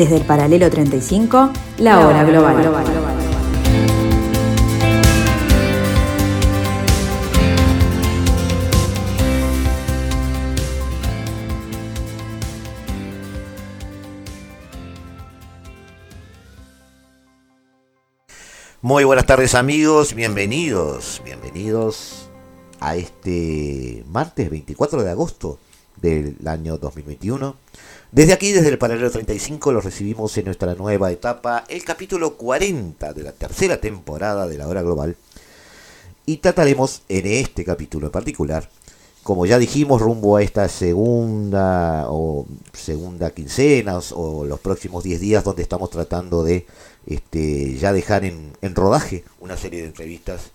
Desde el paralelo 35, la hora global. Muy buenas tardes amigos, bienvenidos, bienvenidos a este martes 24 de agosto del año 2021. Desde aquí, desde el paralelo 35, los recibimos en nuestra nueva etapa, el capítulo 40 de la tercera temporada de la hora global. Y trataremos en este capítulo en particular, como ya dijimos, rumbo a esta segunda o segunda quincena o los próximos 10 días donde estamos tratando de este, ya dejar en, rodaje una serie de entrevistas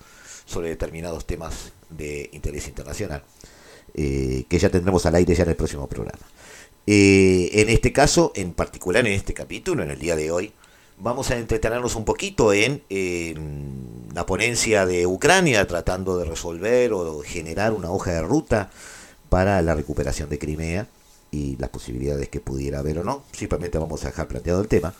sobre determinados temas de interés internacional, eh, que ya tendremos al aire ya en el próximo programa. Eh, en este caso, en particular en este capítulo, en el día de hoy, vamos a entretenernos un poquito en, la ponencia de Ucrania, tratando de resolver o generar una hoja de ruta para la recuperación de Crimea y las posibilidades que pudiera haber o no. Simplemente vamos a dejar planteado el tema.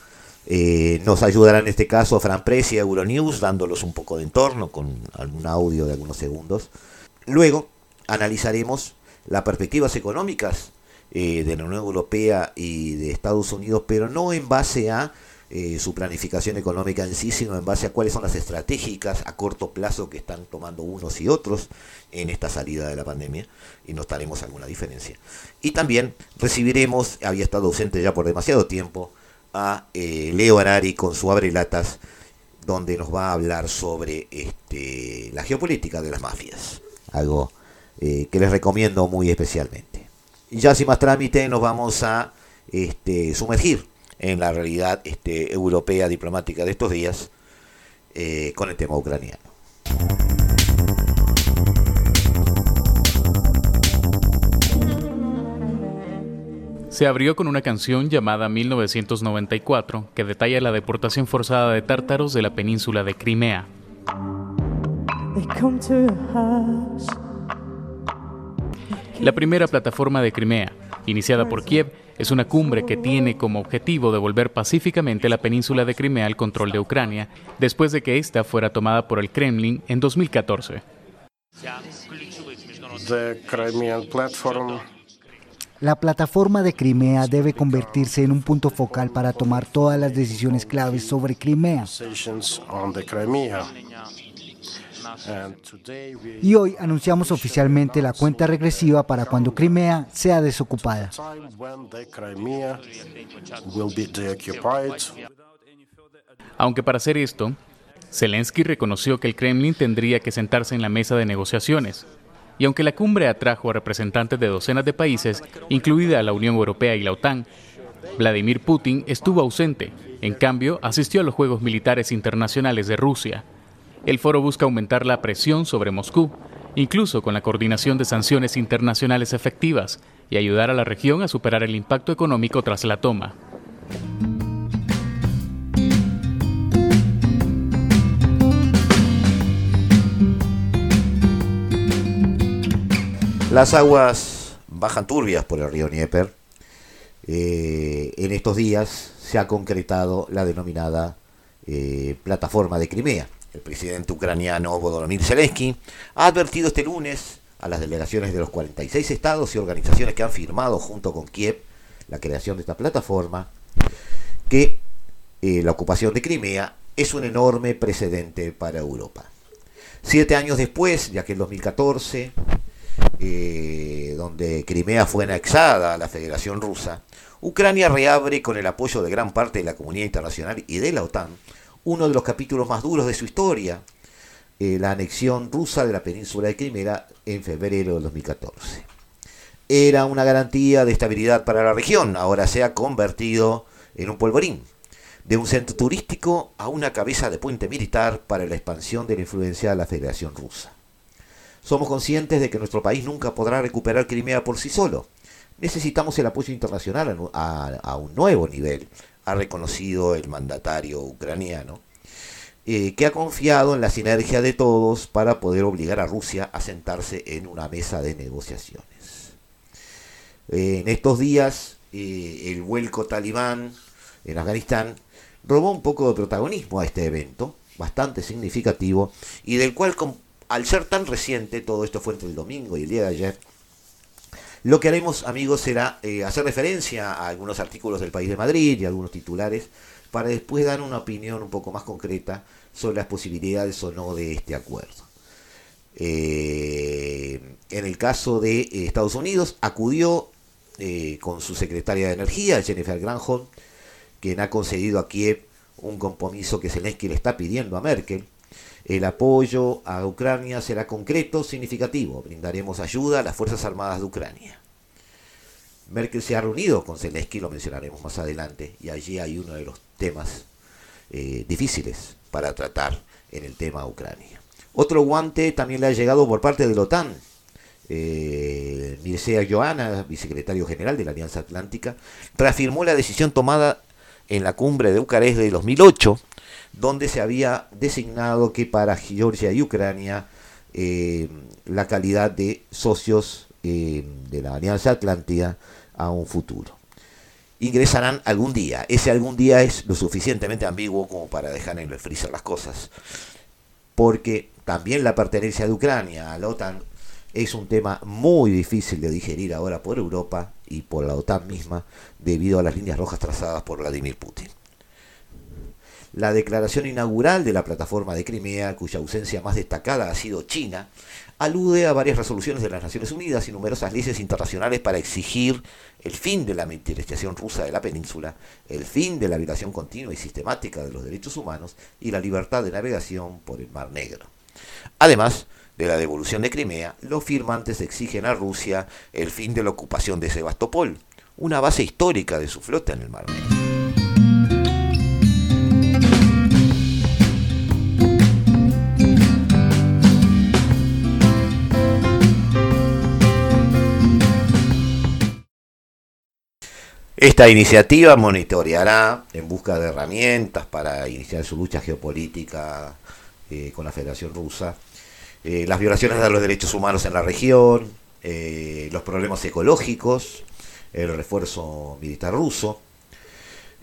Eh, nos ayudará en este caso Fran Presi y Euronews, dándolos un poco de entorno con algún audio de algunos segundos. Luego analizaremos las perspectivas económicas eh, de la Unión Europea y de Estados Unidos, pero no en base a eh, su planificación económica en sí, sino en base a cuáles son las estratégicas a corto plazo que están tomando unos y otros en esta salida de la pandemia, y notaremos alguna diferencia. Y también recibiremos, había estado ausente ya por demasiado tiempo, a eh, Leo Arari con su Abre Latas, donde nos va a hablar sobre este, la geopolítica de las mafias, algo que les recomiendo muy especialmente. Y ya sin más trámite nos vamos a este, sumergir en la realidad este, europea diplomática de estos días eh, con el tema ucraniano. se abrió con una canción llamada 1994 que detalla la deportación forzada de tártaros de la península de Crimea. La primera plataforma de Crimea, iniciada por Kiev, es una cumbre que tiene como objetivo devolver pacíficamente la península de Crimea al control de Ucrania, después de que ésta fuera tomada por el Kremlin en 2014. La plataforma de Crimea debe convertirse en un punto focal para tomar todas las decisiones claves sobre Crimea. Y hoy anunciamos oficialmente la cuenta regresiva para cuando Crimea sea desocupada. Aunque para hacer esto, Zelensky reconoció que el Kremlin tendría que sentarse en la mesa de negociaciones, y aunque la cumbre atrajo a representantes de docenas de países, incluida la Unión Europea y la OTAN, Vladimir Putin estuvo ausente. En cambio, asistió a los Juegos Militares Internacionales de Rusia. El foro busca aumentar la presión sobre Moscú, incluso con la coordinación de sanciones internacionales efectivas, y ayudar a la región a superar el impacto económico tras la toma. Las aguas bajan turbias por el río Dnieper. Eh, en estos días se ha concretado la denominada eh, plataforma de Crimea. El presidente ucraniano Volodymyr Zelensky ha advertido este lunes a las delegaciones de los 46 estados y organizaciones que han firmado junto con Kiev la creación de esta plataforma que eh, la ocupación de Crimea es un enorme precedente para Europa. Siete años después, ya que en 2014 eh, donde Crimea fue anexada a la Federación Rusa, Ucrania reabre con el apoyo de gran parte de la comunidad internacional y de la OTAN uno de los capítulos más duros de su historia, eh, la anexión rusa de la península de Crimea en febrero de 2014. Era una garantía de estabilidad para la región, ahora se ha convertido en un polvorín, de un centro turístico a una cabeza de puente militar para la expansión de la influencia de la Federación Rusa. Somos conscientes de que nuestro país nunca podrá recuperar Crimea por sí solo. Necesitamos el apoyo internacional a, un nuevo nivel, ha reconocido el mandatario ucraniano, eh, que ha confiado en la sinergia de todos para poder obligar a Rusia a sentarse en una mesa de negociaciones. Eh, en estos días, eh, el vuelco talibán en Afganistán, robó un poco de protagonismo a este evento, bastante significativo, y del cual, al ser tan reciente, todo esto fue entre el domingo y el día de ayer, lo que haremos, amigos, será eh, hacer referencia a algunos artículos del País de Madrid y algunos titulares para después dar una opinión un poco más concreta sobre las posibilidades o no de este acuerdo. Eh, en el caso de eh, Estados Unidos, acudió con su secretaria de Energía, Jennifer Granholm, quien ha concedido a Kiev un compromiso que Zelensky le está pidiendo a Merkel. El apoyo a Ucrania será concreto, significativo. Brindaremos ayuda a las Fuerzas Armadas de Ucrania. Merkel se ha reunido con Zelensky, lo mencionaremos más adelante, y allí hay uno de los temas eh, difíciles para tratar en el tema Ucrania. Otro guante también le ha llegado por parte de la OTAN. Eh, Mircea Joana, vicesecretario general de la Alianza Atlántica, reafirmó la decisión tomada en la cumbre de Bucarest de 2008, donde se había designado que para Georgia y Ucrania eh, la calidad de socios eh, de la Alianza Atlántica a un futuro. Ingresarán algún día. Ese algún día es lo suficientemente ambiguo como para dejar en el freezer las cosas. Porque también la pertenencia de Ucrania a la OTAN es un tema muy difícil de digerir ahora por Europa y por la OTAN misma debido a las líneas rojas trazadas por Vladimir Putin. La declaración inaugural de la plataforma de Crimea, cuya ausencia más destacada ha sido China, alude a varias resoluciones de las Naciones Unidas y numerosas leyes internacionales para exigir el fin de la militarización rusa de la península, el fin de la violación continua y sistemática de los derechos humanos y la libertad de navegación por el Mar Negro. Además, de la devolución de Crimea, los firmantes exigen a Rusia el fin de la ocupación de Sebastopol, una base histórica de su flota en el Mar Negro. Esta iniciativa monitoreará en busca de herramientas para iniciar su lucha geopolítica eh, con la Federación Rusa eh, las violaciones de los derechos humanos en la región, eh, los problemas ecológicos, el refuerzo militar ruso.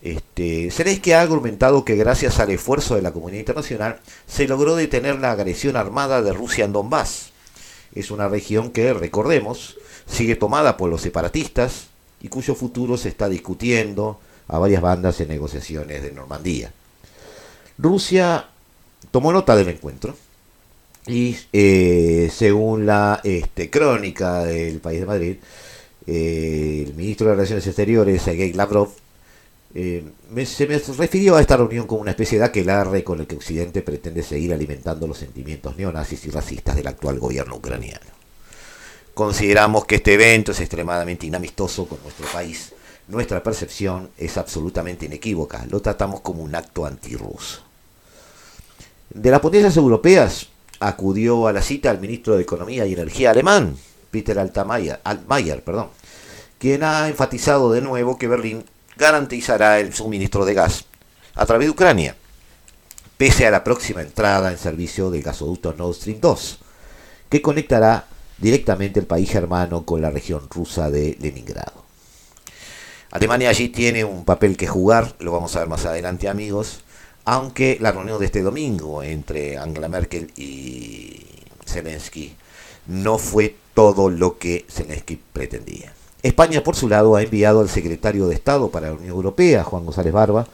Este, que ha argumentado que gracias al esfuerzo de la comunidad internacional se logró detener la agresión armada de Rusia en Donbass. Es una región que, recordemos, sigue tomada por los separatistas y cuyo futuro se está discutiendo a varias bandas en negociaciones de Normandía. Rusia tomó nota del encuentro y eh, según la este, crónica del país de Madrid, eh, el ministro de Relaciones Exteriores, Sergei Lavrov, eh, se me refirió a esta reunión como una especie de aquelarre con el que Occidente pretende seguir alimentando los sentimientos neonazis y racistas del actual gobierno ucraniano. Consideramos que este evento es extremadamente inamistoso con nuestro país. Nuestra percepción es absolutamente inequívoca. Lo tratamos como un acto antirruso. De las potencias europeas, acudió a la cita al ministro de Economía y Energía alemán, Peter Altmaier, perdón, quien ha enfatizado de nuevo que Berlín garantizará el suministro de gas a través de Ucrania, pese a la próxima entrada en servicio del gasoducto Nord Stream 2, que conectará directamente el país germano con la región rusa de Leningrado. Alemania allí tiene un papel que jugar, lo vamos a ver más adelante amigos, aunque la reunión de este domingo entre Angela Merkel y Zelensky no fue todo lo que Zelensky pretendía. España, por su lado, ha enviado al secretario de Estado para la Unión Europea, Juan González Barba,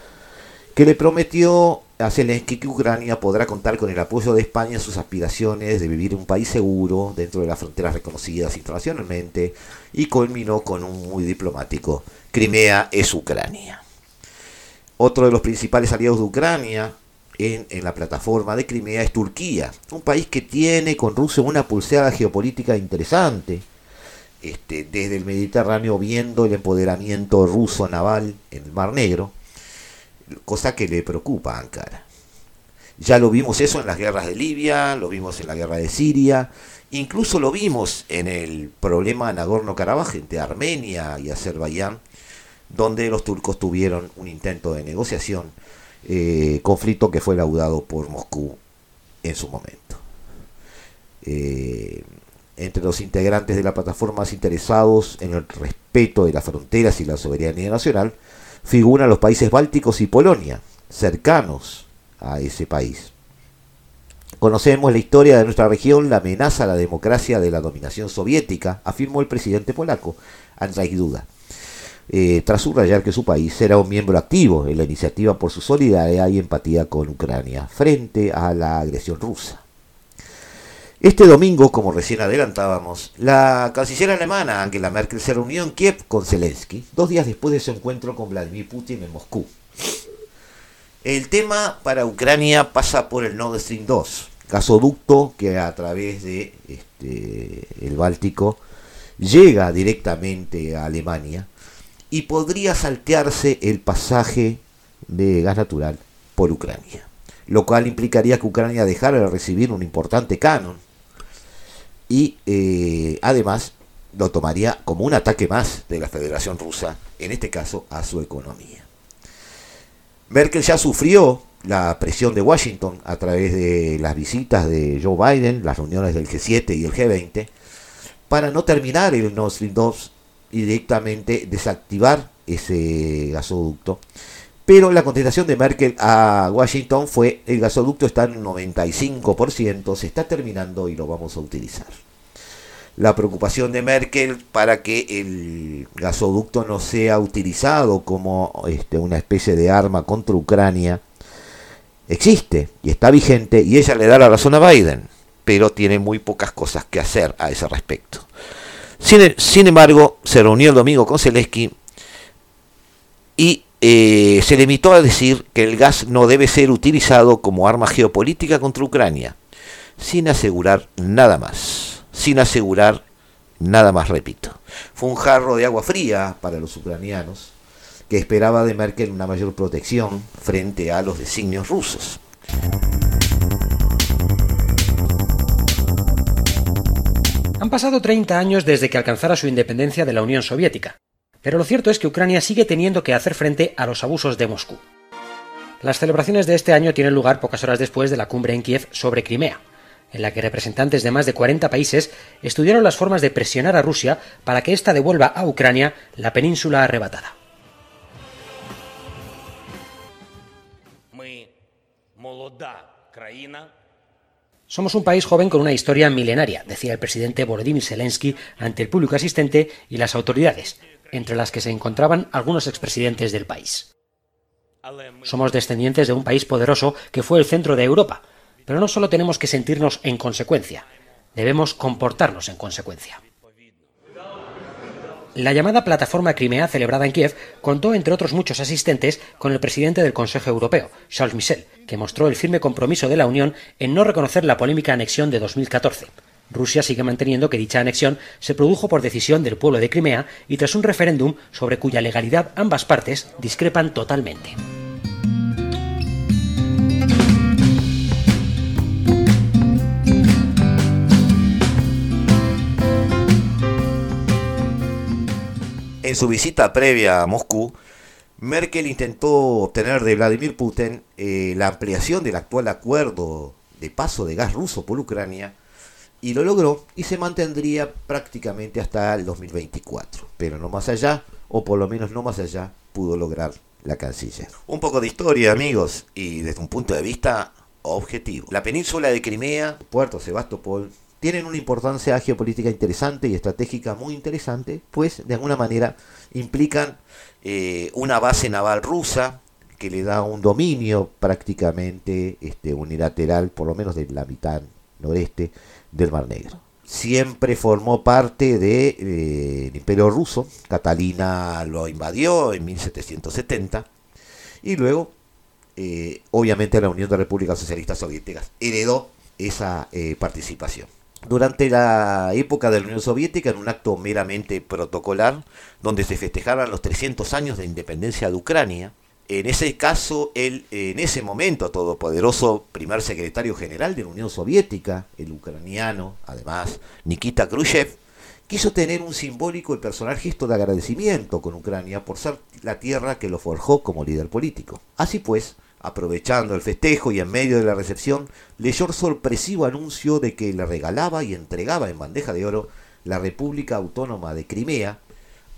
que le prometió a Zelensky que Ucrania podrá contar con el apoyo de España en sus aspiraciones de vivir un país seguro dentro de las fronteras reconocidas internacionalmente y culminó con un muy diplomático. Crimea es Ucrania. Otro de los principales aliados de Ucrania en, la plataforma de Crimea es Turquía, un país que tiene con Rusia una pulseada geopolítica interesante. Este, desde el Mediterráneo viendo el empoderamiento ruso naval en el Mar Negro, cosa que le preocupa a Ankara. Ya lo vimos eso en las guerras de Libia, lo vimos en la guerra de Siria, incluso lo vimos en el problema Nagorno-Karabaj entre Armenia y Azerbaiyán, donde los turcos tuvieron un intento de negociación, eh, conflicto que fue laudado por Moscú en su momento. Eh, entre los integrantes de la plataforma interesados en el respeto de las fronteras y la soberanía nacional, figuran los países bálticos y Polonia, cercanos a ese país. Conocemos la historia de nuestra región, la amenaza a la democracia de la dominación soviética, afirmó el presidente polaco, Andrzej Duda, eh, tras subrayar que su país será un miembro activo en la iniciativa por su solidaridad y empatía con Ucrania frente a la agresión rusa. Este domingo, como recién adelantábamos, la canciller alemana Angela Merkel se reunió en Kiev con Zelensky, dos días después de su encuentro con Vladimir Putin en Moscú. El tema para Ucrania pasa por el Nord Stream 2, gasoducto que a través de este, el Báltico llega directamente a Alemania y podría saltearse el pasaje de gas natural por Ucrania, lo cual implicaría que Ucrania dejara de recibir un importante canon y eh, además lo tomaría como un ataque más de la Federación Rusa, en este caso a su economía. Merkel ya sufrió la presión de Washington a través de las visitas de Joe Biden, las reuniones del G7 y el G20, para no terminar el Nord Stream 2 y directamente desactivar ese gasoducto. Pero la contestación de Merkel a Washington fue el gasoducto está en 95%, se está terminando y lo vamos a utilizar. La preocupación de Merkel para que el gasoducto no sea utilizado como este, una especie de arma contra Ucrania existe y está vigente y ella le da la razón a Biden, pero tiene muy pocas cosas que hacer a ese respecto. Sin, sin embargo, se reunió el domingo con Zelensky y eh, se limitó a decir que el gas no debe ser utilizado como arma geopolítica contra Ucrania, sin asegurar nada más, sin asegurar nada más, repito. Fue un jarro de agua fría para los ucranianos, que esperaba de Merkel una mayor protección frente a los designios rusos. Han pasado 30 años desde que alcanzara su independencia de la Unión Soviética, pero lo cierto es que Ucrania sigue teniendo que hacer frente a los abusos de Moscú. Las celebraciones de este año tienen lugar pocas horas después de la cumbre en Kiev sobre Crimea, en la que representantes de más de 40 países estudiaron las formas de presionar a Rusia para que ésta devuelva a Ucrania la península arrebatada. Somos un país joven con una historia milenaria, decía el presidente Volodymyr Zelensky ante el público asistente y las autoridades, entre las que se encontraban algunos expresidentes del país. Somos descendientes de un país poderoso que fue el centro de Europa, pero no solo tenemos que sentirnos en consecuencia, debemos comportarnos en consecuencia. La llamada Plataforma Crimea, celebrada en Kiev, contó, entre otros muchos asistentes, con el presidente del Consejo Europeo, Charles Michel, que mostró el firme compromiso de la Unión en no reconocer la polémica anexión de 2014. Rusia sigue manteniendo que dicha anexión se produjo por decisión del pueblo de Crimea y tras un referéndum sobre cuya legalidad ambas partes discrepan totalmente. En su visita previa a Moscú, Merkel intentó obtener de Vladimir Putin eh, la ampliación del actual acuerdo de paso de gas ruso por Ucrania y lo logró y se mantendría prácticamente hasta el 2024. Pero no más allá, o por lo menos no más allá, pudo lograr la canciller. Un poco de historia, amigos, y desde un punto de vista objetivo. La península de Crimea, Puerto Sebastopol, tienen una importancia geopolítica interesante y estratégica muy interesante, pues de alguna manera implican eh, una base naval rusa que le da un dominio prácticamente este, unilateral, por lo menos de la mitad noreste del Mar Negro. Siempre formó parte del eh, Imperio Ruso, Catalina lo invadió en 1770 y luego, eh, obviamente, la Unión de Repúblicas Socialistas Soviéticas heredó esa participación durante la época de la Unión Soviética en un acto meramente protocolar, donde se festejaban los 300 años de independencia de Ucrania. En ese caso, el, en ese momento, todopoderoso primer secretario general de la Unión Soviética, el ucraniano, además, Nikita Khrushchev, quiso tener un simbólico y personal gesto de agradecimiento con Ucrania por ser la tierra que lo forjó como líder político. Así pues, Aprovechando el festejo y en medio de la recepción, leyó el sorpresivo anuncio de que le regalaba y entregaba en bandeja de oro la República Autónoma de Crimea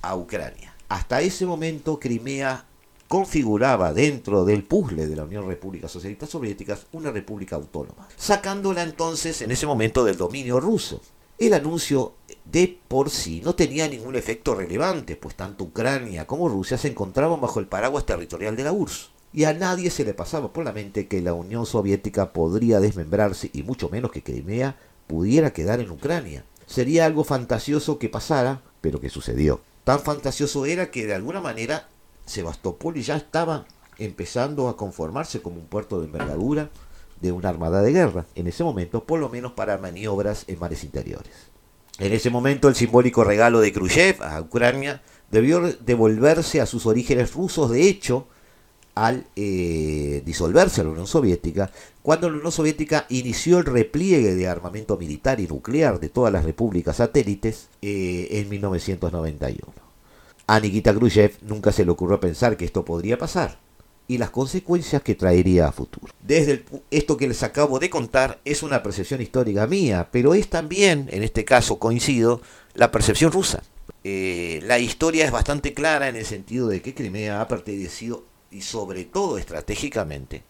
a Ucrania. Hasta ese momento Crimea configuraba dentro del puzzle de la Unión República Socialista Soviética una república autónoma, sacándola entonces en ese momento del dominio ruso. El anuncio de por sí no tenía ningún efecto relevante, pues tanto Ucrania como Rusia se encontraban bajo el paraguas territorial de la URSS. Y a nadie se le pasaba por la mente que la Unión Soviética podría desmembrarse y mucho menos que Crimea pudiera quedar en Ucrania. Sería algo fantasioso que pasara, pero que sucedió. Tan fantasioso era que de alguna manera Sebastopol ya estaba empezando a conformarse como un puerto de envergadura de una armada de guerra, en ese momento por lo menos para maniobras en mares interiores. En ese momento el simbólico regalo de Khrushchev a Ucrania debió devolverse a sus orígenes rusos, de hecho, al eh, disolverse la Unión Soviética, cuando la Unión Soviética inició el repliegue de armamento militar y nuclear de todas las repúblicas satélites eh, en 1991. A Nikita Khrushchev nunca se le ocurrió pensar que esto podría pasar y las consecuencias que traería a futuro. Desde esto que les acabo de contar es una percepción histórica mía, pero es también, en este caso coincido, la percepción rusa. Eh, la historia es bastante clara en el sentido de que Crimea ha pertenecido, y sobre todo estratégicamente,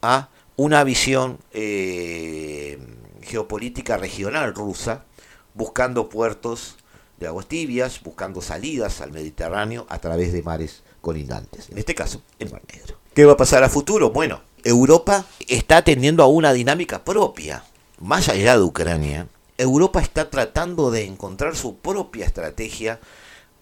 a una visión eh, geopolítica regional rusa, buscando puertos de aguas tibias, buscando salidas al Mediterráneo a través de mares colindantes, en este caso el Mar Negro. ¿Qué va a pasar a futuro? Bueno, Europa está atendiendo a una dinámica propia, más allá de Ucrania. Europa está tratando de encontrar su propia estrategia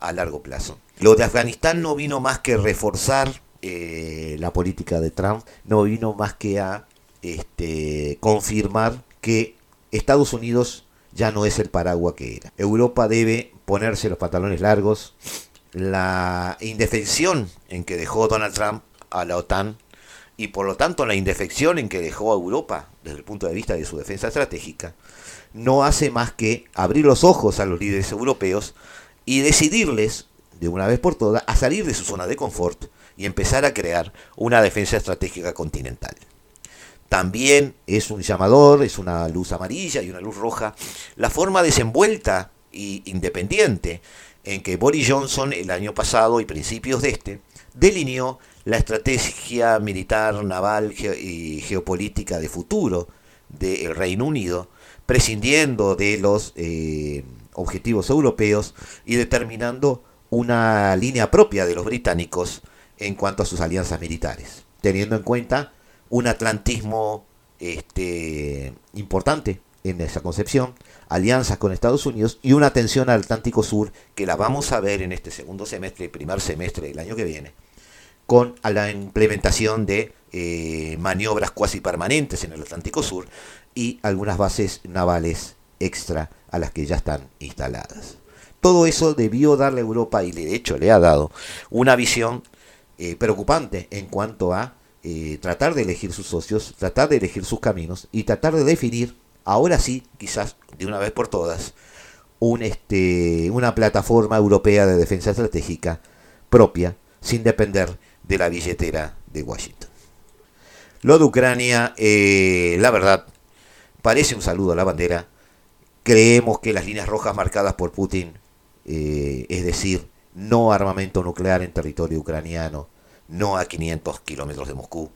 a largo plazo. Lo de Afganistán no vino más que reforzar eh, la política de Trump, no vino más que a este, confirmar que Estados Unidos ya no es el paraguas que era. Europa debe ponerse los pantalones largos. La indefensión en que dejó Donald Trump a la OTAN y por lo tanto la indefección en que dejó a Europa desde el punto de vista de su defensa estratégica no hace más que abrir los ojos a los líderes europeos y decidirles de una vez por todas a salir de su zona de confort y empezar a crear una defensa estratégica continental también es un llamador, es una luz amarilla y una luz roja, la forma desenvuelta e independiente en que Boris Johnson el año pasado y principios de este delineó la estrategia militar, naval y geopolítica de futuro del Reino Unido, prescindiendo de los eh, objetivos europeos y determinando una línea propia de los británicos en cuanto a sus alianzas militares, teniendo en cuenta un atlantismo este, importante en esa concepción, alianzas con Estados Unidos y una atención al Atlántico Sur que la vamos a ver en este segundo semestre, primer semestre del año que viene, con la implementación de eh, maniobras cuasi permanentes en el Atlántico Sur y algunas bases navales extra a las que ya están instaladas. Todo eso debió darle a Europa, y de hecho le ha dado, una visión eh, preocupante en cuanto a eh, tratar de elegir sus socios, tratar de elegir sus caminos y tratar de definir, ahora sí, quizás de una vez por todas, un, este, una plataforma europea de defensa estratégica propia, sin depender de la billetera de Washington. Lo de Ucrania, eh, la verdad, parece un saludo a la bandera. Creemos que las líneas rojas marcadas por Putin, eh, es decir, no armamento nuclear en territorio ucraniano, no a 500 kilómetros de Moscú,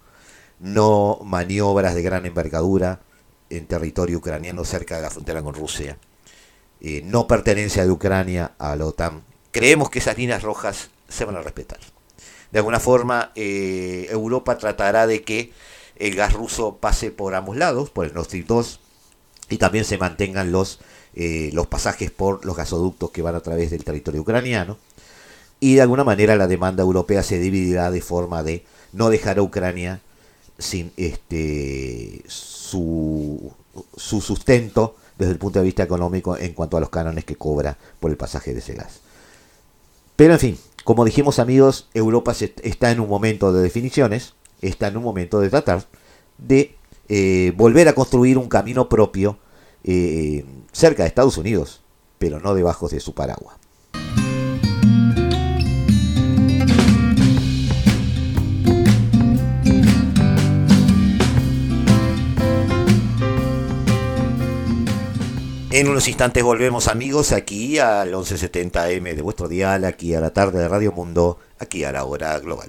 no maniobras de gran envergadura en territorio ucraniano cerca de la frontera con Rusia, eh, no pertenencia de Ucrania a la OTAN. Creemos que esas líneas rojas se van a respetar. De alguna forma, eh, Europa tratará de que el gas ruso pase por ambos lados, por el Nord Stream 2, y también se mantengan los, eh, los pasajes por los gasoductos que van a través del territorio ucraniano y de alguna manera la demanda europea se dividirá de forma de no dejar a Ucrania sin este su, su sustento desde el punto de vista económico en cuanto a los cánones que cobra por el pasaje de ese gas. Pero en fin, como dijimos amigos, Europa está en un momento de definiciones, está en un momento de tratar de eh, volver a construir un camino propio eh, cerca de Estados Unidos, pero no debajo de su paraguas. En unos instantes volvemos amigos aquí al 1170M de vuestro dial, aquí a la tarde de Radio Mundo, aquí a la hora global.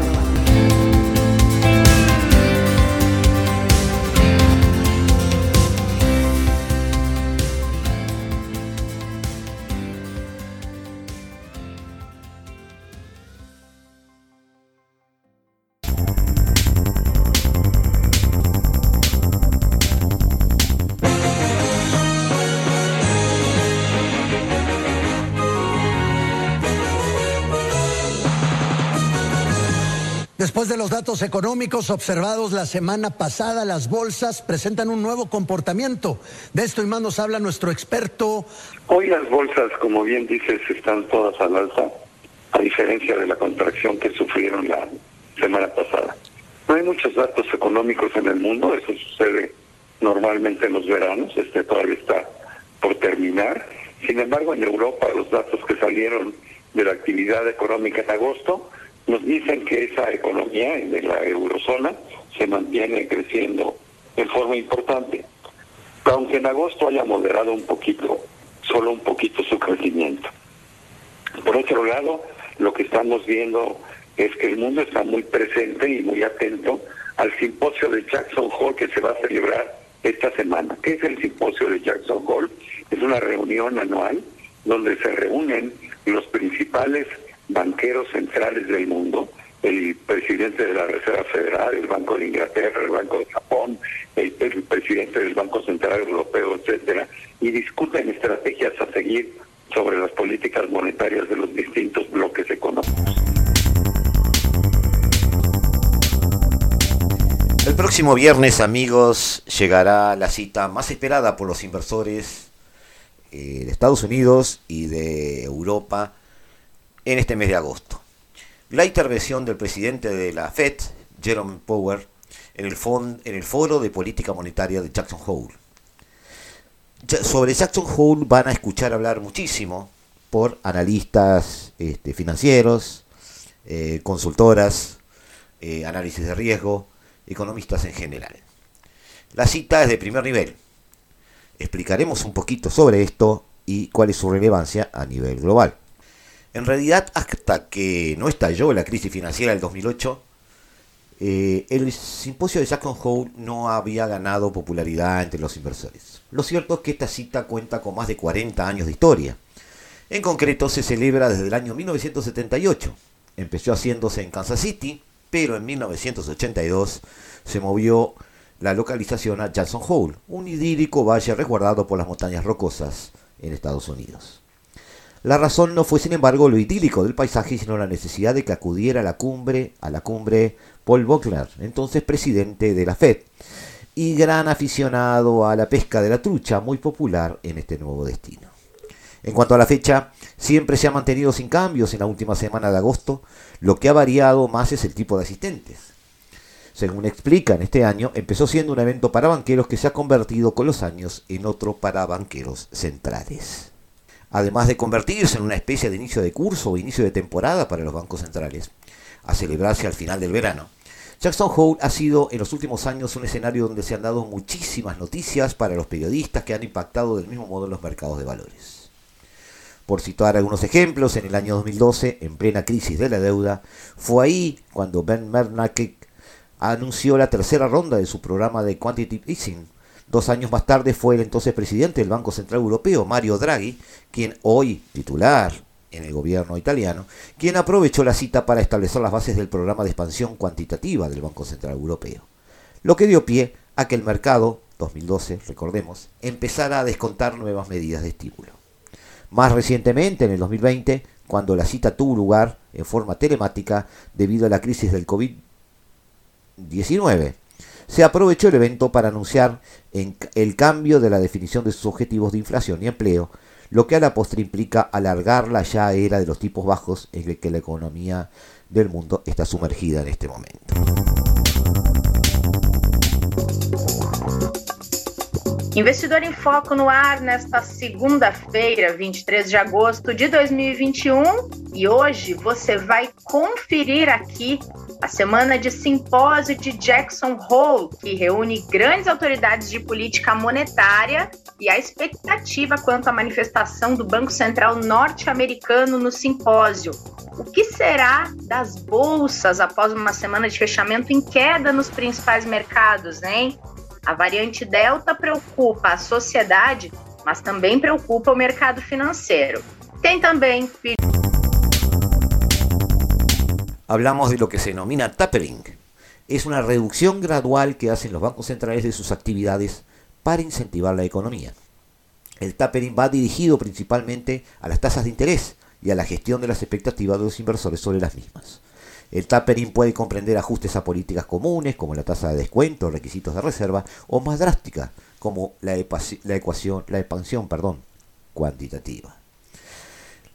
Después de los datos económicos observados la semana pasada, las bolsas presentan un nuevo comportamiento. De esto y más nos habla nuestro experto. Hoy las bolsas, como bien dices, están todas al alza, a diferencia de la contracción que sufrieron la semana pasada. No hay muchos datos económicos en el mundo, eso sucede normalmente en los veranos, este todavía está por terminar. Sin embargo, en Europa los datos que salieron de la actividad económica en agosto nos dicen que esa economía de la eurozona se mantiene creciendo de forma importante, aunque en agosto haya moderado un poquito, solo un poquito su crecimiento. Por otro lado, lo que estamos viendo es que el mundo está muy presente y muy atento al simposio de Jackson Hole que se va a celebrar esta semana. ¿Qué es el simposio de Jackson Hole? Es una reunión anual donde se reúnen los principales banqueros centrales del mundo, el presidente de la Reserva Federal, el Banco de Inglaterra, el Banco de Japón, el, presidente del Banco Central Europeo, etcétera, y discuten estrategias a seguir sobre las políticas monetarias de los distintos bloques económicos. El próximo viernes, amigos, llegará la cita más esperada por los inversores eh, de Estados Unidos y de Europa en este mes de agosto. La intervención del presidente de la Fed, Jerome Powell, en el, en el foro de política monetaria de Jackson Hole. Sobre Jackson Hole van a escuchar hablar muchísimo por analistas este, financieros, eh, consultoras, eh, análisis de riesgo, economistas en general. La cita es de primer nivel. Explicaremos un poquito sobre esto y cuál es su relevancia a nivel global. En realidad, hasta que no estalló la crisis financiera del 2008, eh, el simposio de Jackson Hole no había ganado popularidad entre los inversores. Lo cierto es que esta cita cuenta con más de 40 años de historia. En concreto, se celebra desde el año 1978. Empezó haciéndose en Kansas City, pero en 1982 se movió la localización a Jackson Hole, un idílico valle resguardado por las montañas rocosas en Estados Unidos. La razón no fue, sin embargo, lo idílico del paisaje, sino la necesidad de que acudiera a la cumbre, a la cumbre Paul Volcker, entonces presidente de la Fed, y gran aficionado a la pesca de la trucha, muy popular en este nuevo destino. En cuanto a la fecha, siempre se ha mantenido sin cambios en la última semana de agosto, lo que ha variado más es el tipo de asistentes. Según explican, este año empezó siendo un evento para banqueros que se ha convertido con los años en otro para banqueros centrales además de convertirse en una especie de inicio de curso o inicio de temporada para los bancos centrales, a celebrarse al final del verano. Jackson Hole ha sido en los últimos años un escenario donde se han dado muchísimas noticias para los periodistas que han impactado del mismo modo en los mercados de valores. Por citar algunos ejemplos, en el año 2012, en plena crisis de la deuda, fue ahí cuando Ben Bernanke anunció la tercera ronda de su programa de Quantitative Easing, Dos años más tarde fue el entonces presidente del Banco Central Europeo, Mario Draghi, quien hoy titular en el gobierno italiano, quien aprovechó la cita para establecer las bases del programa de expansión cuantitativa del Banco Central Europeo, lo que dio pie a que el mercado, 2012, recordemos, empezara a descontar nuevas medidas de estímulo. Más recientemente, en el 2020, cuando la cita tuvo lugar en forma telemática debido a la crisis del COVID-19, se aprovechó el evento para anunciar el cambio de la definición de sus objetivos de inflación y empleo, lo que a la postre implica alargar la ya era de los tipos bajos en el que la economía del mundo está sumergida en este momento. Investidor em Foco no ar nesta segunda-feira, 23 de agosto de 2021. E hoje você vai conferir aqui a semana de simpósio de Jackson Hole, que reúne grandes autoridades de política monetária, e a expectativa quanto à manifestação do Banco Central norte-americano no simpósio. O que será das bolsas após uma semana de fechamento em queda nos principais mercados, hein? A variante Delta preocupa a sociedade, mas também preocupa o mercado financeiro. Tem também hablamos de lo que se denomina tapering. Es una reducción gradual que hacen los bancos centrales de sus actividades para incentivar la economía. El tapering va dirigido principalmente a las tasas de interés y a la gestión de las expectativas de los inversores sobre las mismas. El tapering puede comprender ajustes a políticas comunes como la tasa de descuento, requisitos de reserva, o más drástica como la, la ecuación, la expansión perdón, cuantitativa.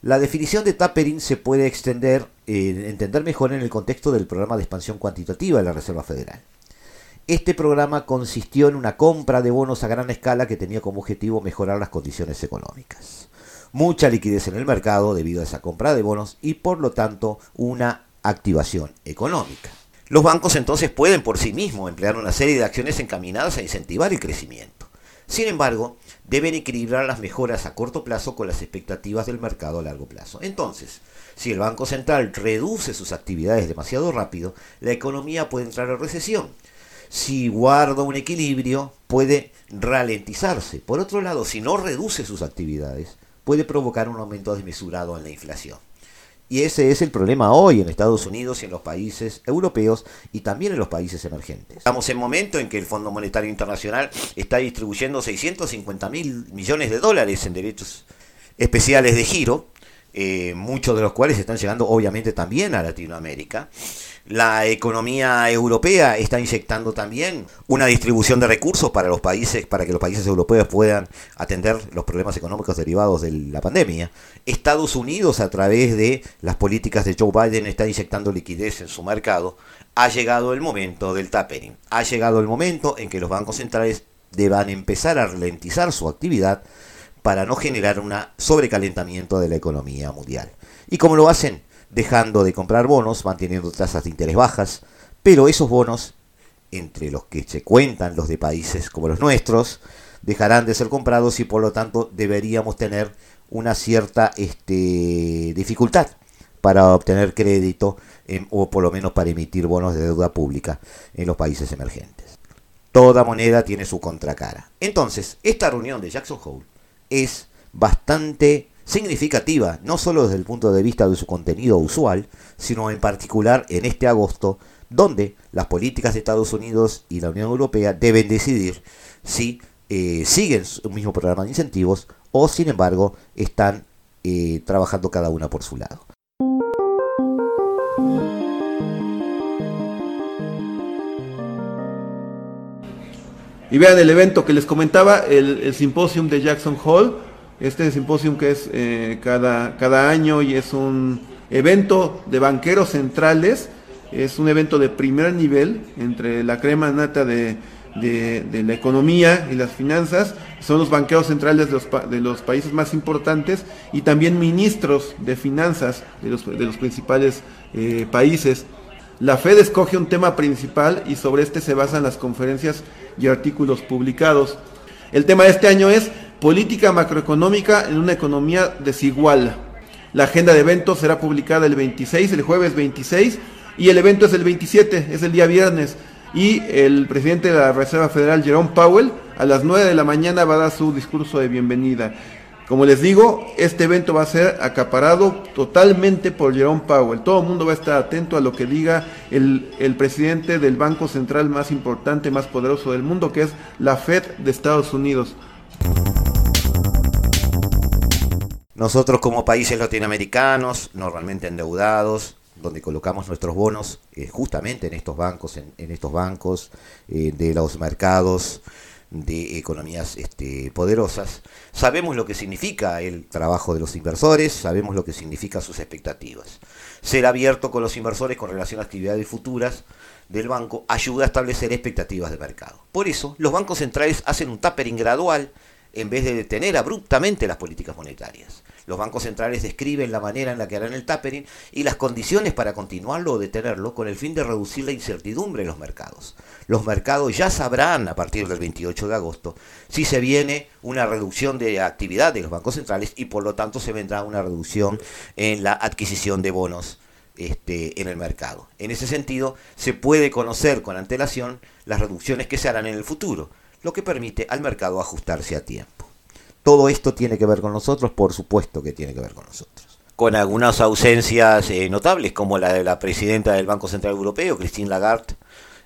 La definición de tapering se puede extender, eh, entender mejor en el contexto del programa de expansión cuantitativa de la Reserva Federal. Este programa consistió en una compra de bonos a gran escala que tenía como objetivo mejorar las condiciones económicas. Mucha liquidez en el mercado debido a esa compra de bonos y por lo tanto una activación económica. Los bancos entonces pueden por sí mismos emplear una serie de acciones encaminadas a incentivar el crecimiento. Sin embargo, deben equilibrar las mejoras a corto plazo con las expectativas del mercado a largo plazo. Entonces, si el Banco Central reduce sus actividades demasiado rápido, la economía puede entrar en recesión. Si guarda un equilibrio, puede ralentizarse. Por otro lado, si no reduce sus actividades, puede provocar un aumento desmesurado en la inflación. Y ese es el problema hoy en Estados Unidos y en los países europeos y también en los países emergentes. Estamos en momento en que el Fondo Monetario Internacional está distribuyendo 650 mil millones de dólares en derechos especiales de giro, eh, muchos de los cuales están llegando obviamente también a Latinoamérica. La economía europea está inyectando también una distribución de recursos para los países, para que los países europeos puedan atender los problemas económicos derivados de la pandemia. Estados Unidos, a través de las políticas de Joe Biden, está inyectando liquidez en su mercado. Ha llegado el momento del tapering. Ha llegado el momento en que los bancos centrales deban empezar a ralentizar su actividad para no generar un sobrecalentamiento de la economía mundial. ¿Y cómo lo hacen? Dejando de comprar bonos, manteniendo tasas de interés bajas, pero esos bonos, entre los que se cuentan los de países como los nuestros, dejarán de ser comprados y por lo tanto deberíamos tener una cierta este, dificultad para obtener crédito o por lo menos para emitir bonos de deuda pública en los países emergentes. Toda moneda tiene su contracara. Entonces, esta reunión de Jackson Hole es bastante significativa, no solo desde el punto de vista de su contenido usual, sino en particular en este agosto, donde las políticas de Estados Unidos y la Unión Europea deben decidir si eh, siguen un mismo programa de incentivos o, sin embargo, están eh, trabajando cada una por su lado. Y vean el evento que les comentaba, el, el simposium de Jackson Hall, este simposio que es eh, cada, cada año y es un evento de banqueros centrales, es un evento de primer nivel entre la crema nata de, de, la economía y las finanzas, son los banqueros centrales de los, de los, países más importantes y también ministros de finanzas de los, de los principales eh, países. La Fed escoge un tema principal y sobre este se basan las conferencias y artículos publicados. El tema de este año es Política macroeconómica en una economía desigual. La agenda de eventos será publicada el 26, el jueves 26, y el evento es el 27, es el día viernes. Y el presidente de la Reserva Federal, Jerome Powell, a las 9 de la mañana va a dar su discurso de bienvenida. Como les digo, este evento va a ser acaparado totalmente por Jerome Powell. Todo el mundo va a estar atento a lo que diga el, el, presidente del banco central más importante, más poderoso del mundo, que es la Fed de Estados Unidos. Nosotros como países latinoamericanos, normalmente endeudados, donde colocamos nuestros bonos eh, justamente en estos bancos, en, estos bancos eh, de los mercados de economías este, poderosas, sabemos lo que significa el trabajo de los inversores, sabemos lo que significa sus expectativas. Ser abierto con los inversores con relación a actividades futuras del banco ayuda a establecer expectativas de mercado. Por eso, los bancos centrales hacen un tapering gradual en vez de detener abruptamente las políticas monetarias. Los bancos centrales describen la manera en la que harán el tapering y las condiciones para continuarlo o detenerlo con el fin de reducir la incertidumbre en los mercados. Los mercados ya sabrán a partir del 28 de agosto si se viene una reducción de actividad de los bancos centrales y por lo tanto se vendrá una reducción en la adquisición de bonos este, en el mercado. En ese sentido, se puede conocer con antelación las reducciones que se harán en el futuro, lo que permite al mercado ajustarse a tiempo. Todo esto tiene que ver con nosotros, por supuesto que tiene que ver con nosotros. Con algunas ausencias eh, notables, como la de la presidenta del Banco Central Europeo, Christine Lagarde,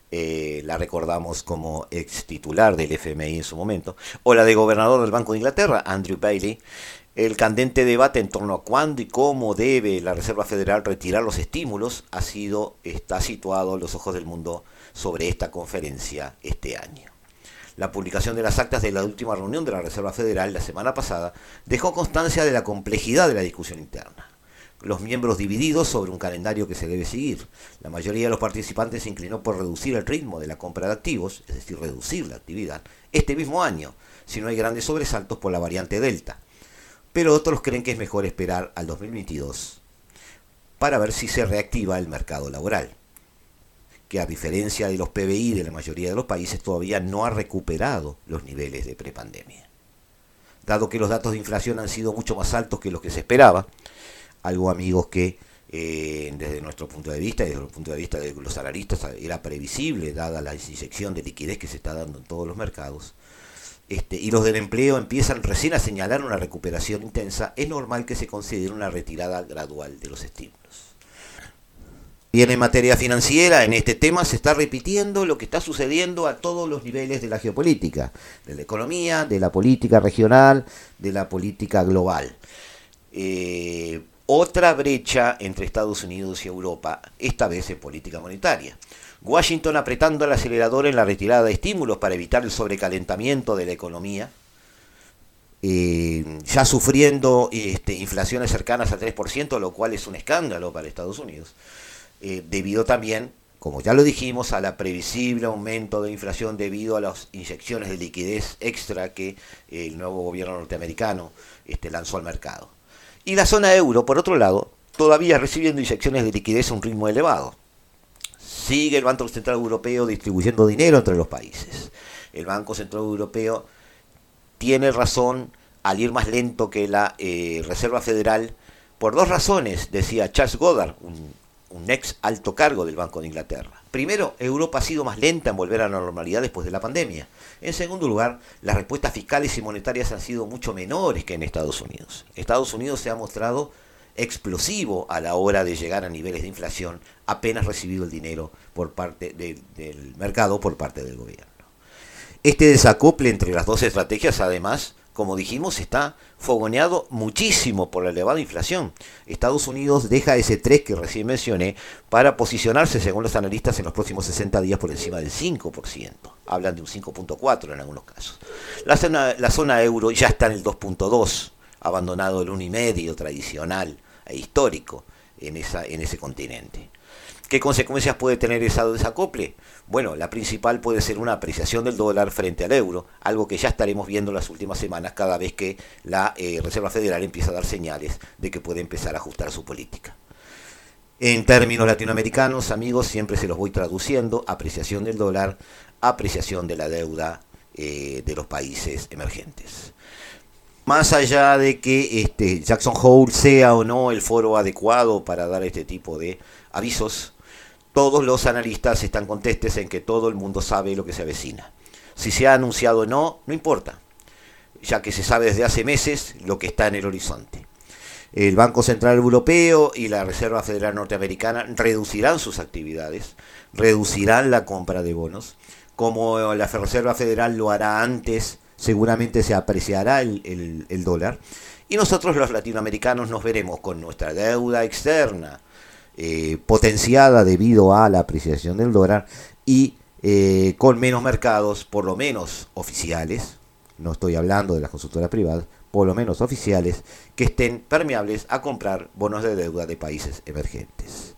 eh, la recordamos como ex titular del FMI en su momento, o la de gobernador del Banco de Inglaterra, Andrew Bailey, el candente debate en torno a cuándo y cómo debe la Reserva Federal retirar los estímulos ha sido, está situado a los ojos del mundo sobre esta conferencia este año. La publicación de las actas de la última reunión de la Reserva Federal la semana pasada dejó constancia de la complejidad de la discusión interna. Los miembros divididos sobre un calendario que se debe seguir. La mayoría de los participantes se inclinó por reducir el ritmo de la compra de activos, es decir, reducir la actividad, este mismo año, si no hay grandes sobresaltos por la variante Delta. Pero otros creen que es mejor esperar al 2022 para ver si se reactiva el mercado laboral que a diferencia de los PBI de la mayoría de los países todavía no ha recuperado los niveles de prepandemia. Dado que los datos de inflación han sido mucho más altos que los que se esperaba, algo amigos que eh, desde nuestro punto de vista y desde el punto de vista de los salaristas era previsible dada la inyección de liquidez que se está dando en todos los mercados, este, y los del empleo empiezan recién a señalar una recuperación intensa, es normal que se considere una retirada gradual de los estímulos. Bien, en materia financiera, en este tema se está repitiendo lo que está sucediendo a todos los niveles de la geopolítica, de la economía, de la política regional, de la política global. Eh, otra brecha entre Estados Unidos y Europa, esta vez en política monetaria. Washington apretando el acelerador en la retirada de estímulos para evitar el sobrecalentamiento de la economía, eh, ya sufriendo este, inflaciones cercanas al 3%, lo cual es un escándalo para Estados Unidos. Eh, debido también, como ya lo dijimos, a la previsible aumento de inflación debido a las inyecciones de liquidez extra que el nuevo gobierno norteamericano este, lanzó al mercado. Y la zona euro, por otro lado, todavía recibiendo inyecciones de liquidez a un ritmo elevado. Sigue el Banco Central Europeo distribuyendo dinero entre los países. El Banco Central Europeo tiene razón al ir más lento que la eh, Reserva Federal por dos razones, decía Charles Goddard, un un ex alto cargo del Banco de Inglaterra. Primero, Europa ha sido más lenta en volver a la normalidad después de la pandemia. En segundo lugar, las respuestas fiscales y monetarias han sido mucho menores que en Estados Unidos. Estados Unidos se ha mostrado explosivo a la hora de llegar a niveles de inflación apenas recibido el dinero por parte del mercado por parte del gobierno. Este desacople entre las dos estrategias además como dijimos, está fogoneado muchísimo por la elevada inflación. Estados Unidos deja ese 3 que recién mencioné para posicionarse, según los analistas, en los próximos 60 días por encima del 5%. Hablan de un 5.4 en algunos casos. La zona, la zona euro ya está en el 2.2, abandonado el 1,5 tradicional e histórico en, esa, en ese continente. ¿Qué consecuencias puede tener esa desacople? Bueno, la principal puede ser una apreciación del dólar frente al euro, algo que ya estaremos viendo en las últimas semanas cada vez que la eh, Reserva Federal empieza a dar señales de que puede empezar a ajustar su política. En términos latinoamericanos, amigos, siempre se los voy traduciendo, apreciación del dólar, apreciación de la deuda eh, de los países emergentes. Más allá de que este, Jackson Hole sea o no el foro adecuado para dar este tipo de avisos, todos los analistas están contestes en que todo el mundo sabe lo que se avecina. Si se ha anunciado o no, no importa, ya que se sabe desde hace meses lo que está en el horizonte. El Banco Central Europeo y la Reserva Federal Norteamericana reducirán sus actividades, reducirán la compra de bonos. Como la Reserva Federal lo hará antes, seguramente se apreciará el, el dólar. Y nosotros los latinoamericanos nos veremos con nuestra deuda externa, eh, potenciada debido a la apreciación del dólar y eh, con menos mercados, por lo menos oficiales, no estoy hablando de las consultoras privadas, por lo menos oficiales, que estén permeables a comprar bonos de deuda de países emergentes.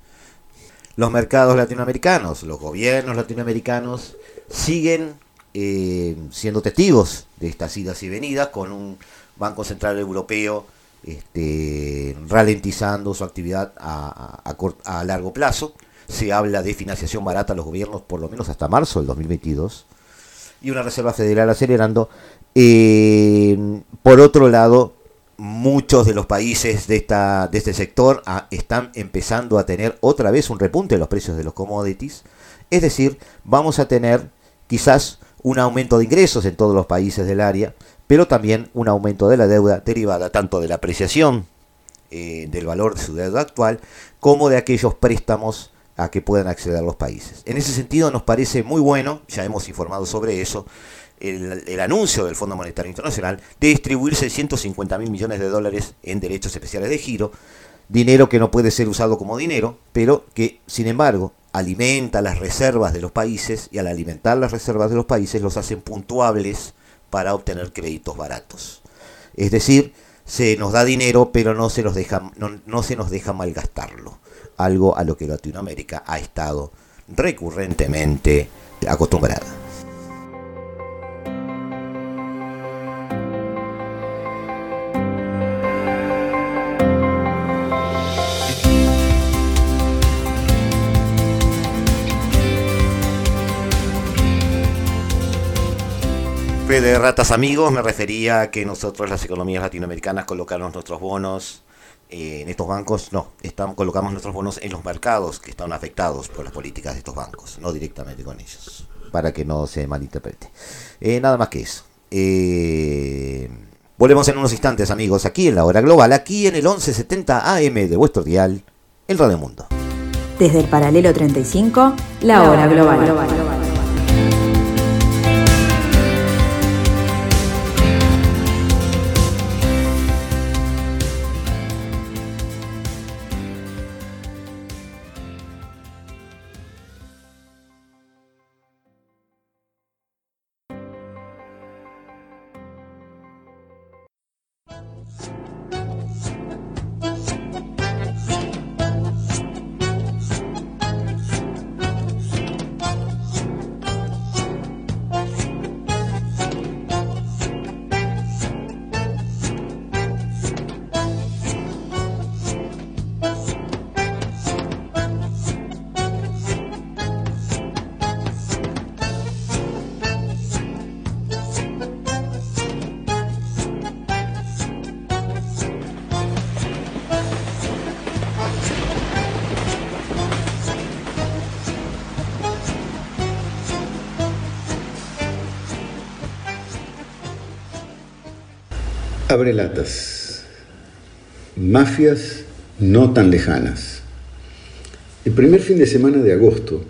Los mercados latinoamericanos, los gobiernos latinoamericanos siguen eh, siendo testigos de estas idas y venidas con un Banco Central Europeo este, ralentizando su actividad a, largo plazo. Se habla de financiación barata a los gobiernos por lo menos hasta marzo del 2022 y una Reserva Federal acelerando. Eh, por otro lado, muchos de los países de, esta, de este sector ah, están empezando a tener otra vez un repunte en los precios de los commodities. Es decir, vamos a tener quizás un aumento de ingresos en todos los países del área, pero también un aumento de la deuda derivada tanto de la apreciación eh, del valor de su deuda actual como de aquellos préstamos a que puedan acceder los países. En ese sentido nos parece muy bueno, ya hemos informado sobre eso, el, anuncio del Fondo Monetario Internacional de distribuir 650 mil millones de dólares en derechos especiales de giro, dinero que no puede ser usado como dinero, pero que, sin embargo, alimenta las reservas de los países y al alimentar las reservas de los países los hacen puntuables para obtener créditos baratos. Es decir, se nos da dinero, pero no se nos deja, no, no se nos deja malgastarlo. Algo a lo que Latinoamérica ha estado recurrentemente acostumbrada. De ratas amigos me refería a que nosotros las economías latinoamericanas colocamos nuestros bonos eh, en estos bancos, no, estamos, colocamos nuestros bonos en los mercados que están afectados por las políticas de estos bancos, no directamente con ellos, para que no se malinterprete. Eh, nada más que eso. Eh, volvemos en unos instantes amigos, aquí en la hora global, aquí en el 1170 AM de vuestro dial, el Radio Mundo. Desde el paralelo 35, la, hora global. Abre latas. Mafias no tan lejanas. El primer fin de semana de agosto,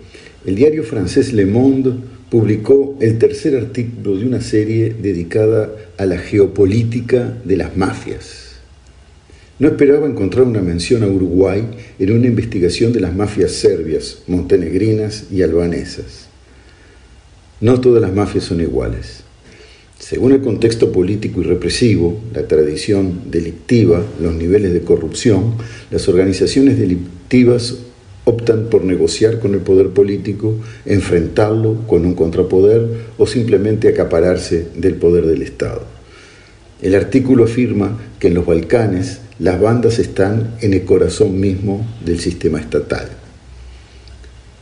el diario francés Le Monde publicó el tercer artículo de una serie dedicada a la geopolítica de las mafias. No esperaba encontrar una mención a Uruguay en una investigación de las mafias serbias, montenegrinas y albanesas. No todas las mafias son iguales. Según el contexto político y represivo, la tradición delictiva, los niveles de corrupción, las organizaciones delictivas optan por negociar con el poder político, enfrentarlo con un contrapoder o simplemente acapararse del poder del Estado. El artículo afirma que en los Balcanes las bandas están en el corazón mismo del sistema estatal.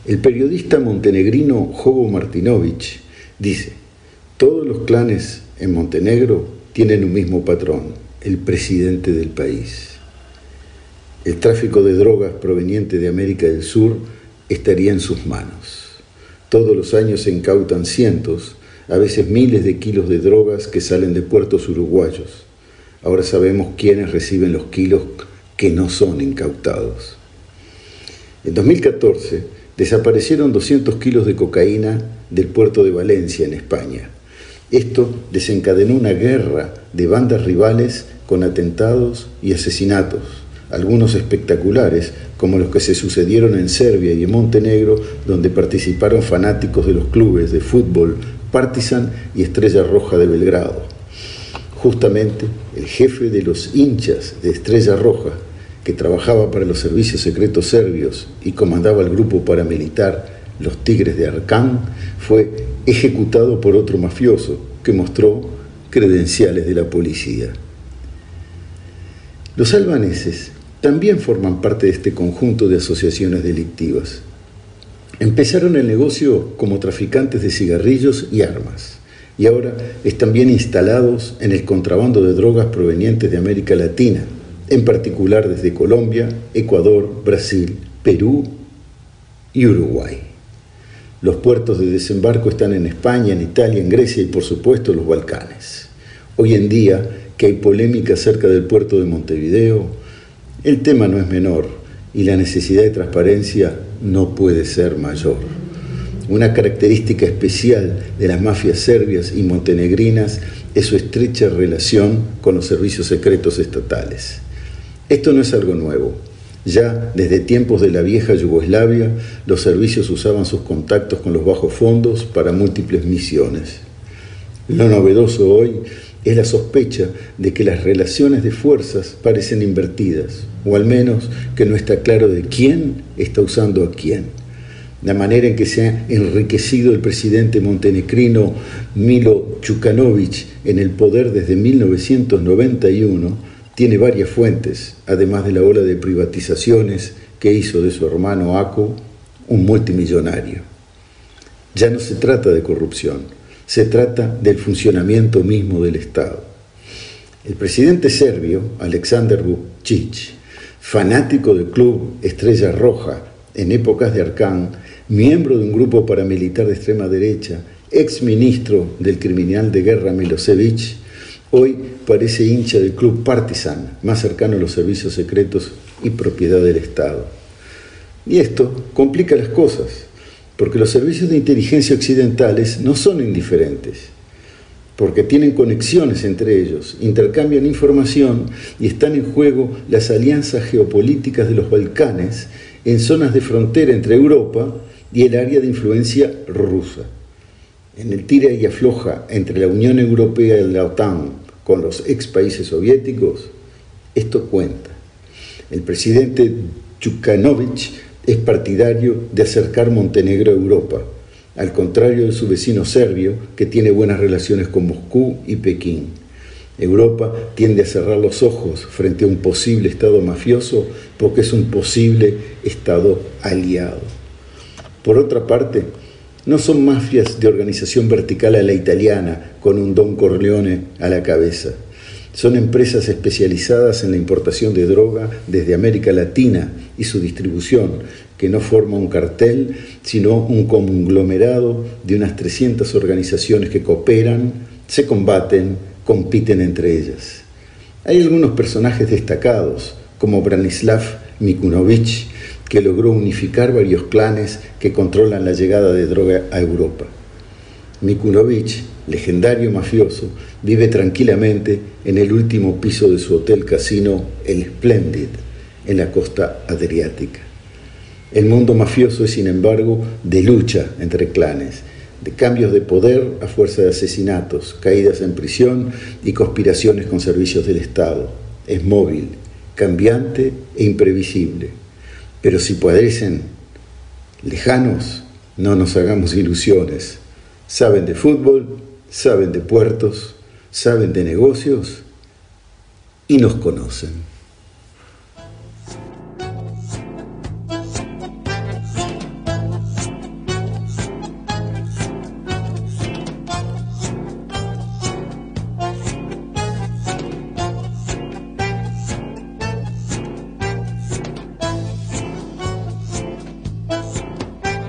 El periodista montenegrino Jovo Martinovich dice, todos los clanes en Montenegro tienen un mismo patrón, el presidente del país. El tráfico de drogas proveniente de América del Sur estaría en sus manos. Todos los años se incautan cientos, a veces miles de kilos de drogas que salen de puertos uruguayos. Ahora sabemos quiénes reciben los kilos que no son incautados. En 2014 desaparecieron 200 kilos de cocaína del puerto de Valencia, en España. Esto desencadenó una guerra de bandas rivales con atentados y asesinatos, algunos espectaculares, como los que se sucedieron en Serbia y en Montenegro, donde participaron fanáticos de los clubes de fútbol Partizan y Estrella Roja de Belgrado. Justamente el jefe de los hinchas de Estrella Roja, que trabajaba para los servicios secretos serbios y comandaba el grupo paramilitar Los Tigres de Arcán, fue ejecutado por otro mafioso que mostró credenciales de la policía. Los albaneses también forman parte de este conjunto de asociaciones delictivas. Empezaron el negocio como traficantes de cigarrillos y armas y ahora están bien instalados en el contrabando de drogas provenientes de América Latina, en particular desde Colombia, Ecuador, Brasil, Perú y Uruguay. Los puertos de desembarco están en España, en Italia, en Grecia y por supuesto los Balcanes. Hoy en día, que hay polémica acerca del puerto de Montevideo, el tema no es menor y la necesidad de transparencia no puede ser mayor. Una característica especial de las mafias serbias y montenegrinas es su estrecha relación con los servicios secretos estatales. Esto no es algo nuevo. Ya desde tiempos de la vieja Yugoslavia, los servicios usaban sus contactos con los bajos fondos para múltiples misiones. Lo novedoso hoy es la sospecha de que las relaciones de fuerzas parecen invertidas, o al menos que no está claro de quién está usando a quién. La manera en que se ha enriquecido el presidente montenegrino Milo Chukanovic en el poder desde 1991 tiene varias fuentes, además de la ola de privatizaciones que hizo de su hermano Ako un multimillonario. Ya no se trata de corrupción, se trata del funcionamiento mismo del Estado. El presidente serbio, Aleksandar Vučić, fanático del club Estrella Roja en épocas de Arcán, miembro de un grupo paramilitar de extrema derecha, ex ministro del criminal de guerra Milosevic, hoy parece hincha del club Partizan, más cercano a los servicios secretos y propiedad del Estado. Y esto complica las cosas, porque los servicios de inteligencia occidentales no son indiferentes, porque tienen conexiones entre ellos, intercambian información y están en juego las alianzas geopolíticas de los Balcanes en zonas de frontera entre Europa y el área de influencia rusa. En el tira y afloja entre la Unión Europea y la OTAN con los ex países soviéticos, esto cuenta. El presidente Chukanovic es partidario de acercar Montenegro a Europa, al contrario de su vecino serbio, que tiene buenas relaciones con Moscú y Pekín. Europa tiende a cerrar los ojos frente a un posible Estado mafioso porque es un posible Estado aliado. Por otra parte, no son mafias de organización vertical a la italiana, con un Don Corleone a la cabeza. Son empresas especializadas en la importación de droga desde América Latina y su distribución, que no forma un cartel, sino un conglomerado de unas 300 organizaciones que cooperan, se combaten, compiten entre ellas. Hay algunos personajes destacados, como Branislav Mikunovic, que logró unificar varios clanes que controlan la llegada de droga a Europa. Mikunovic, legendario mafioso, vive tranquilamente en el último piso de su hotel casino El Splendid, en la costa adriática. El mundo mafioso es, sin embargo, de lucha entre clanes, de cambios de poder a fuerza de asesinatos, caídas en prisión y conspiraciones con servicios del Estado. Es móvil, cambiante e imprevisible. Pero si parecen lejanos, no nos hagamos ilusiones. Saben de fútbol, saben de puertos, saben de negocios y nos conocen.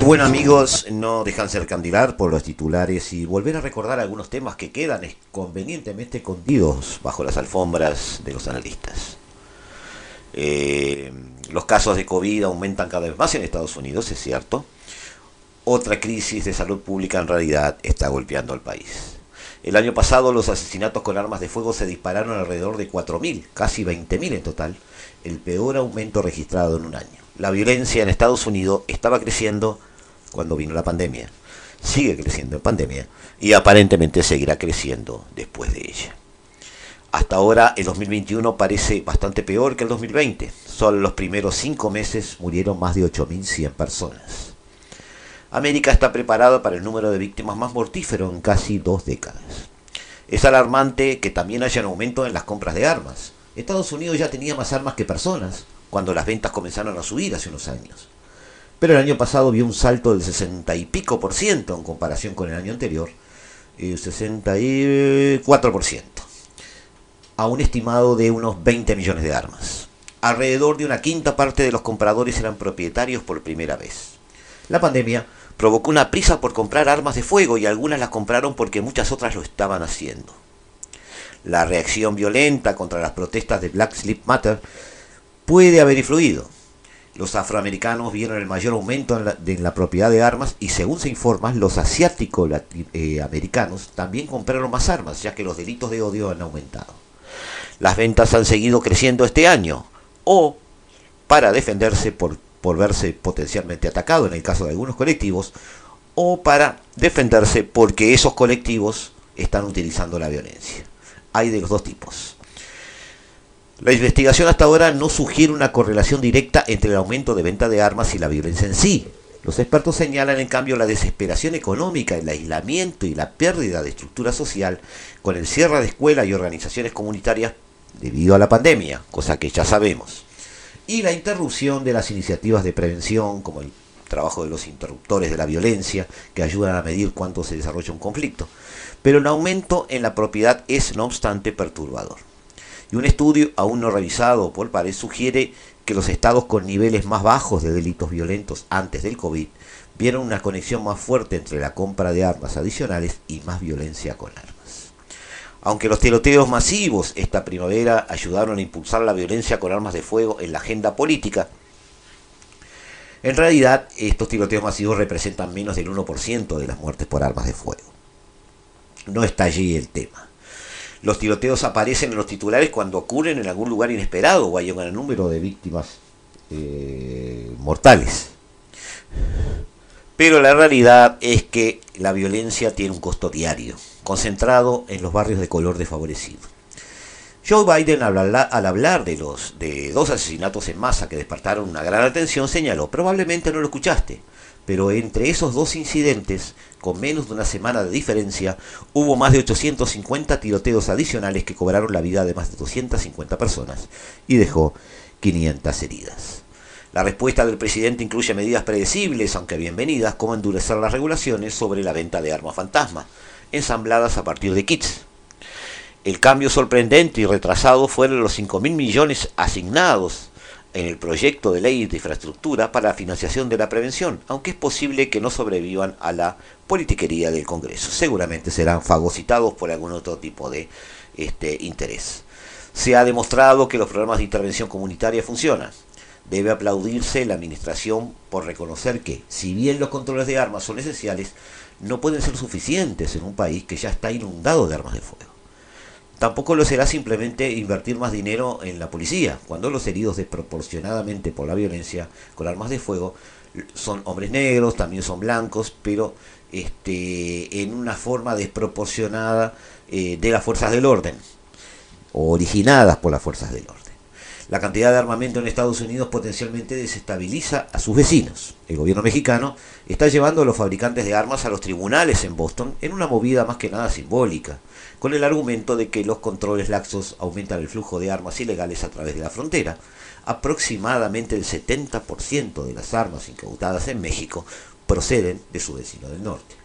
Bueno amigos, no dejan ser candilar por los titulares y volver a recordar algunos temas que quedan convenientemente escondidos bajo las alfombras de los analistas. Eh, los casos de COVID aumentan cada vez más en Estados Unidos, es cierto. Otra crisis de salud pública en realidad está golpeando al país. El año pasado los asesinatos con armas de fuego se dispararon alrededor de 4.000, casi 20.000 en total, el peor aumento registrado en un año. La violencia en Estados Unidos estaba creciendo cuando vino la pandemia. Sigue creciendo en pandemia y aparentemente seguirá creciendo después de ella. Hasta ahora el 2021 parece bastante peor que el 2020. Solo los primeros cinco meses murieron más de 8.100 personas. América está preparada para el número de víctimas más mortífero en casi dos décadas. Es alarmante que también haya un aumento en las compras de armas. Estados Unidos ya tenía más armas que personas cuando las ventas comenzaron a subir hace unos años. Pero el año pasado vio un salto del 60 y pico por ciento en comparación con el año anterior, el 64 por ciento, a un estimado de unos 20 millones de armas. Alrededor de una quinta parte de los compradores eran propietarios por primera vez. La pandemia provocó una prisa por comprar armas de fuego y algunas las compraron porque muchas otras lo estaban haciendo. La reacción violenta contra las protestas de Black Lives Matter puede haber influido. Los afroamericanos vieron el mayor aumento en la, propiedad de armas y según se informa, los asiáticos eh, americanos también compraron más armas, ya que los delitos de odio han aumentado. Las ventas han seguido creciendo este año, o para defenderse por, por verse potencialmente atacado en el caso de algunos colectivos, o para defenderse porque esos colectivos están utilizando la violencia. Hay de los dos tipos. La investigación hasta ahora no sugiere una correlación directa entre el aumento de venta de armas y la violencia en sí. Los expertos señalan en cambio la desesperación económica, el aislamiento y la pérdida de estructura social con el cierre de escuelas y organizaciones comunitarias debido a la pandemia, cosa que ya sabemos, y la interrupción de las iniciativas de prevención como el trabajo de los interruptores de la violencia que ayudan a medir cuánto se desarrolla un conflicto. Pero el aumento en la propiedad es no obstante perturbador. Y un estudio aún no revisado por Pares sugiere que los estados con niveles más bajos de delitos violentos antes del COVID vieron una conexión más fuerte entre la compra de armas adicionales y más violencia con armas. Aunque los tiroteos masivos esta primavera ayudaron a impulsar la violencia con armas de fuego en la agenda política, en realidad estos tiroteos masivos representan menos del 1% de las muertes por armas de fuego. No está allí el tema. Los tiroteos aparecen en los titulares cuando ocurren en algún lugar inesperado o hay un gran número de víctimas eh, mortales. Pero la realidad es que la violencia tiene un costo diario, concentrado en los barrios de color desfavorecido. Joe Biden, al hablar de los de dos asesinatos en masa que despertaron una gran atención, señaló, probablemente no lo escuchaste, pero entre esos dos incidentes con menos de una semana de diferencia, hubo más de 850 tiroteos adicionales que cobraron la vida de más de 250 personas y dejó 500 heridas. La respuesta del presidente incluye medidas predecibles, aunque bienvenidas, como endurecer las regulaciones sobre la venta de armas fantasma, ensambladas a partir de kits. El cambio sorprendente y retrasado fueron los 5.000 millones asignados en el proyecto de ley de infraestructura para la financiación de la prevención, aunque es posible que no sobrevivan a la politiquería del Congreso. Seguramente serán fagocitados por algún otro tipo de este, interés. Se ha demostrado que los programas de intervención comunitaria funcionan. Debe aplaudirse la Administración por reconocer que, si bien los controles de armas son esenciales, no pueden ser suficientes en un país que ya está inundado de armas de fuego. Tampoco lo será simplemente invertir más dinero en la policía, cuando los heridos desproporcionadamente por la violencia con armas de fuego son hombres negros, también son blancos, pero este, en una forma desproporcionada eh, de las fuerzas del orden, o originadas por las fuerzas del orden. La cantidad de armamento en Estados Unidos potencialmente desestabiliza a sus vecinos. El gobierno mexicano está llevando a los fabricantes de armas a los tribunales en Boston en una movida más que nada simbólica con el argumento de que los controles laxos aumentan el flujo de armas ilegales a través de la frontera. Aproximadamente el 70% de las armas incautadas en México proceden de su vecino del norte.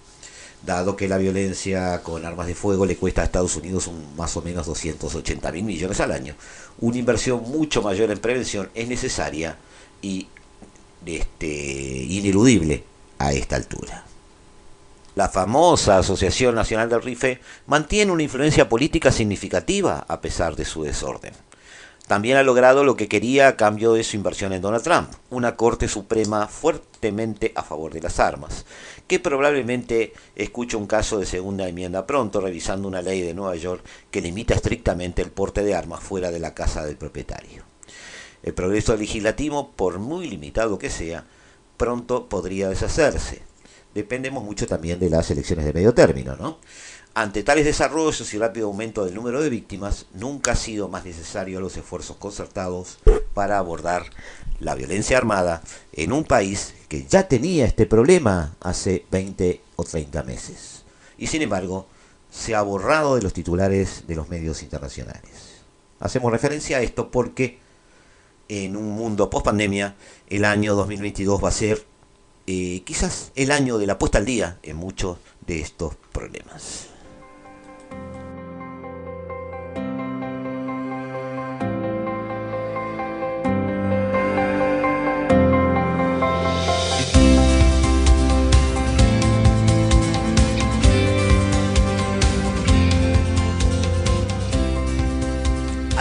Dado que la violencia con armas de fuego le cuesta a Estados Unidos un, más o menos 280 mil millones al año, una inversión mucho mayor en prevención es necesaria y este, ineludible a esta altura. La famosa Asociación Nacional del Rife mantiene una influencia política significativa a pesar de su desorden. También ha logrado lo que quería a cambio de su inversión en Donald Trump, una Corte Suprema fuertemente a favor de las armas, que probablemente escuche un caso de segunda enmienda pronto, revisando una ley de Nueva York que limita estrictamente el porte de armas fuera de la casa del propietario. El progreso legislativo, por muy limitado que sea, pronto podría deshacerse, dependemos mucho también de las elecciones de medio término, ¿no? Ante tales desarrollos y rápido aumento del número de víctimas, nunca ha sido más necesario los esfuerzos concertados para abordar la violencia armada en un país que ya tenía este problema hace 20 o 30 meses. Y sin embargo, se ha borrado de los titulares de los medios internacionales. Hacemos referencia a esto porque en un mundo post pandemia, el año 2022 va a ser eh, quizás el año de la puesta al día en muchos de estos problemas.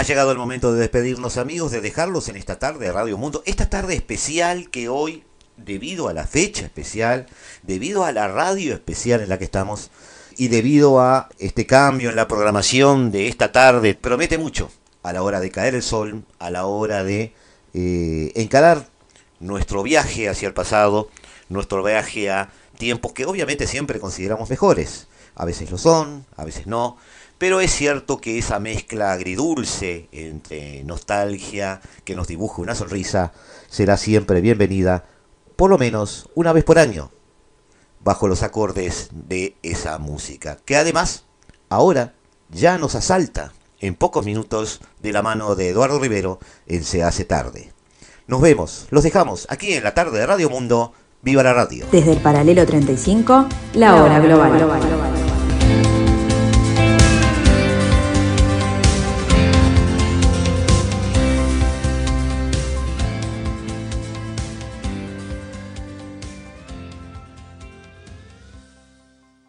Llegado el momento de despedirnos amigos, de dejarlos en esta tarde de Radio Mundo, esta tarde especial que hoy, debido a la fecha especial, debido a la radio especial en la que estamos y debido a este cambio en la programación de esta tarde, promete mucho a la hora de caer el sol, a la hora de eh, encarar nuestro viaje hacia el pasado, nuestro viaje a tiempos que obviamente siempre consideramos mejores. A veces lo son, a veces no, pero es cierto que esa mezcla agridulce entre nostalgia que nos dibuja una sonrisa será siempre bienvenida, por lo menos una vez por año, bajo los acordes de esa música, que además ahora ya nos asalta en pocos minutos de la mano de Eduardo Rivero en Se hace tarde. Nos vemos, los dejamos aquí en la tarde de Radio Mundo. ¡Viva la radio! Desde el paralelo 35, la hora global.